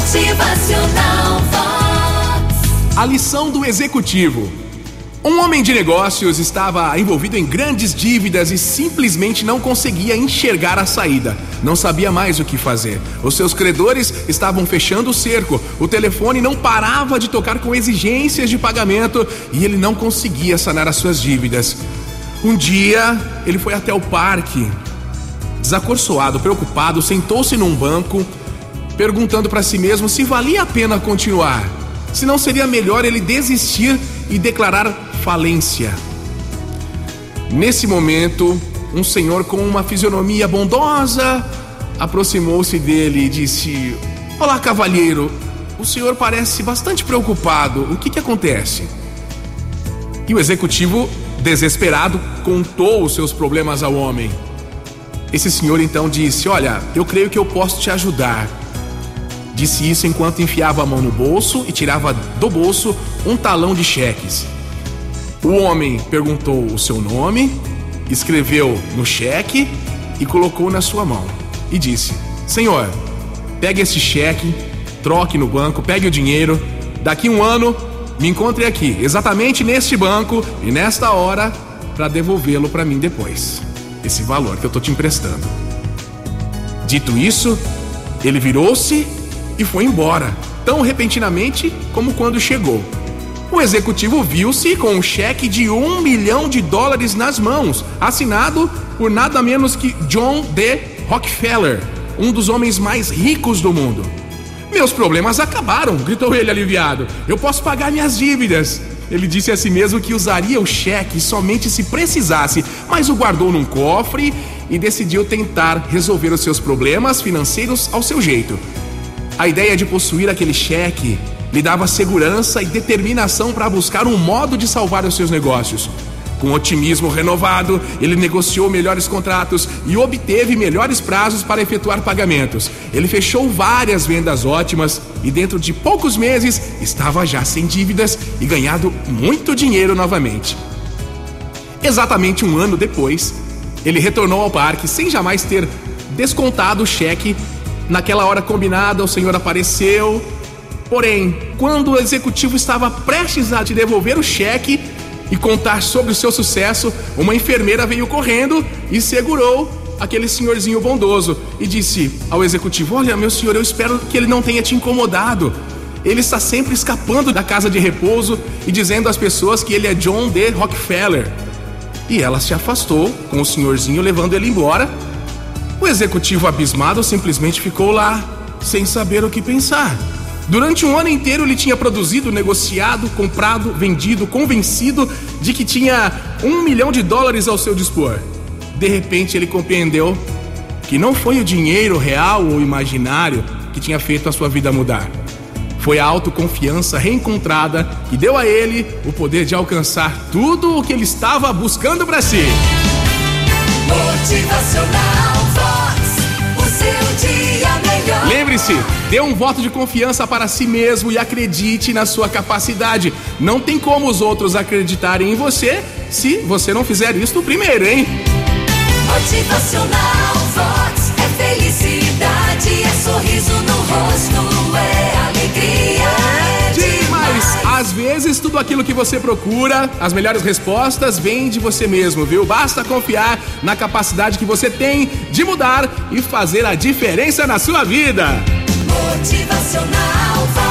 Motivacional Vox. A lição do executivo. Um homem de negócios estava envolvido em grandes dívidas e simplesmente não conseguia enxergar a saída. Não sabia mais o que fazer. Os seus credores estavam fechando o cerco. O telefone não parava de tocar com exigências de pagamento e ele não conseguia sanar as suas dívidas. Um dia, ele foi até o parque. Desacorçoado, preocupado, sentou-se num banco, perguntando para si mesmo se valia a pena continuar. Se não seria melhor ele desistir e declarar falência. Nesse momento, um senhor com uma fisionomia bondosa aproximou-se dele e disse: Olá, cavalheiro, o senhor parece bastante preocupado. O que, que acontece? E o executivo, desesperado, contou os seus problemas ao homem. Esse senhor então disse: Olha, eu creio que eu posso te ajudar. Disse isso enquanto enfiava a mão no bolso e tirava do bolso um talão de cheques. O homem perguntou o seu nome, escreveu no cheque e colocou na sua mão. E disse: Senhor, pegue esse cheque, troque no banco, pegue o dinheiro. Daqui um ano, me encontre aqui, exatamente neste banco e nesta hora, para devolvê-lo para mim depois. Esse valor que eu estou te emprestando. Dito isso, ele virou-se e foi embora, tão repentinamente como quando chegou o executivo viu-se com um cheque de um milhão de dólares nas mãos, assinado por nada menos que John D. Rockefeller, um dos homens mais ricos do mundo. Meus problemas acabaram, gritou ele aliviado. Eu posso pagar minhas dívidas. Ele disse a si mesmo que usaria o cheque somente se precisasse, mas o guardou num cofre e decidiu tentar resolver os seus problemas financeiros ao seu jeito. A ideia de possuir aquele cheque lhe dava segurança e determinação para buscar um modo de salvar os seus negócios. Com otimismo renovado, ele negociou melhores contratos e obteve melhores prazos para efetuar pagamentos. Ele fechou várias vendas ótimas e, dentro de poucos meses, estava já sem dívidas e ganhado muito dinheiro novamente. Exatamente um ano depois, ele retornou ao parque sem jamais ter descontado o cheque. Naquela hora combinada, o senhor apareceu, Porém, quando o executivo estava prestes a te devolver o cheque e contar sobre o seu sucesso, uma enfermeira veio correndo e segurou aquele senhorzinho bondoso e disse ao executivo: Olha, meu senhor, eu espero que ele não tenha te incomodado. Ele está sempre escapando da casa de repouso e dizendo às pessoas que ele é John D. Rockefeller. E ela se afastou com o senhorzinho levando ele embora. O executivo abismado simplesmente ficou lá, sem saber o que pensar. Durante um ano inteiro ele tinha produzido, negociado, comprado, vendido, convencido de que tinha um milhão de dólares ao seu dispor. De repente ele compreendeu que não foi o dinheiro real ou imaginário que tinha feito a sua vida mudar. Foi a autoconfiança reencontrada que deu a ele o poder de alcançar tudo o que ele estava buscando para si. Dê um voto de confiança para si mesmo e acredite na sua capacidade. Não tem como os outros acreditarem em você se você não fizer isso primeiro, hein? Motivacional Vox é felicidade, é sorriso no rosto, é alegria, é Demais! Às vezes, tudo aquilo que você procura, as melhores respostas, vêm de você mesmo, viu? Basta confiar na capacidade que você tem de mudar e fazer a diferença na sua vida. Motivacional.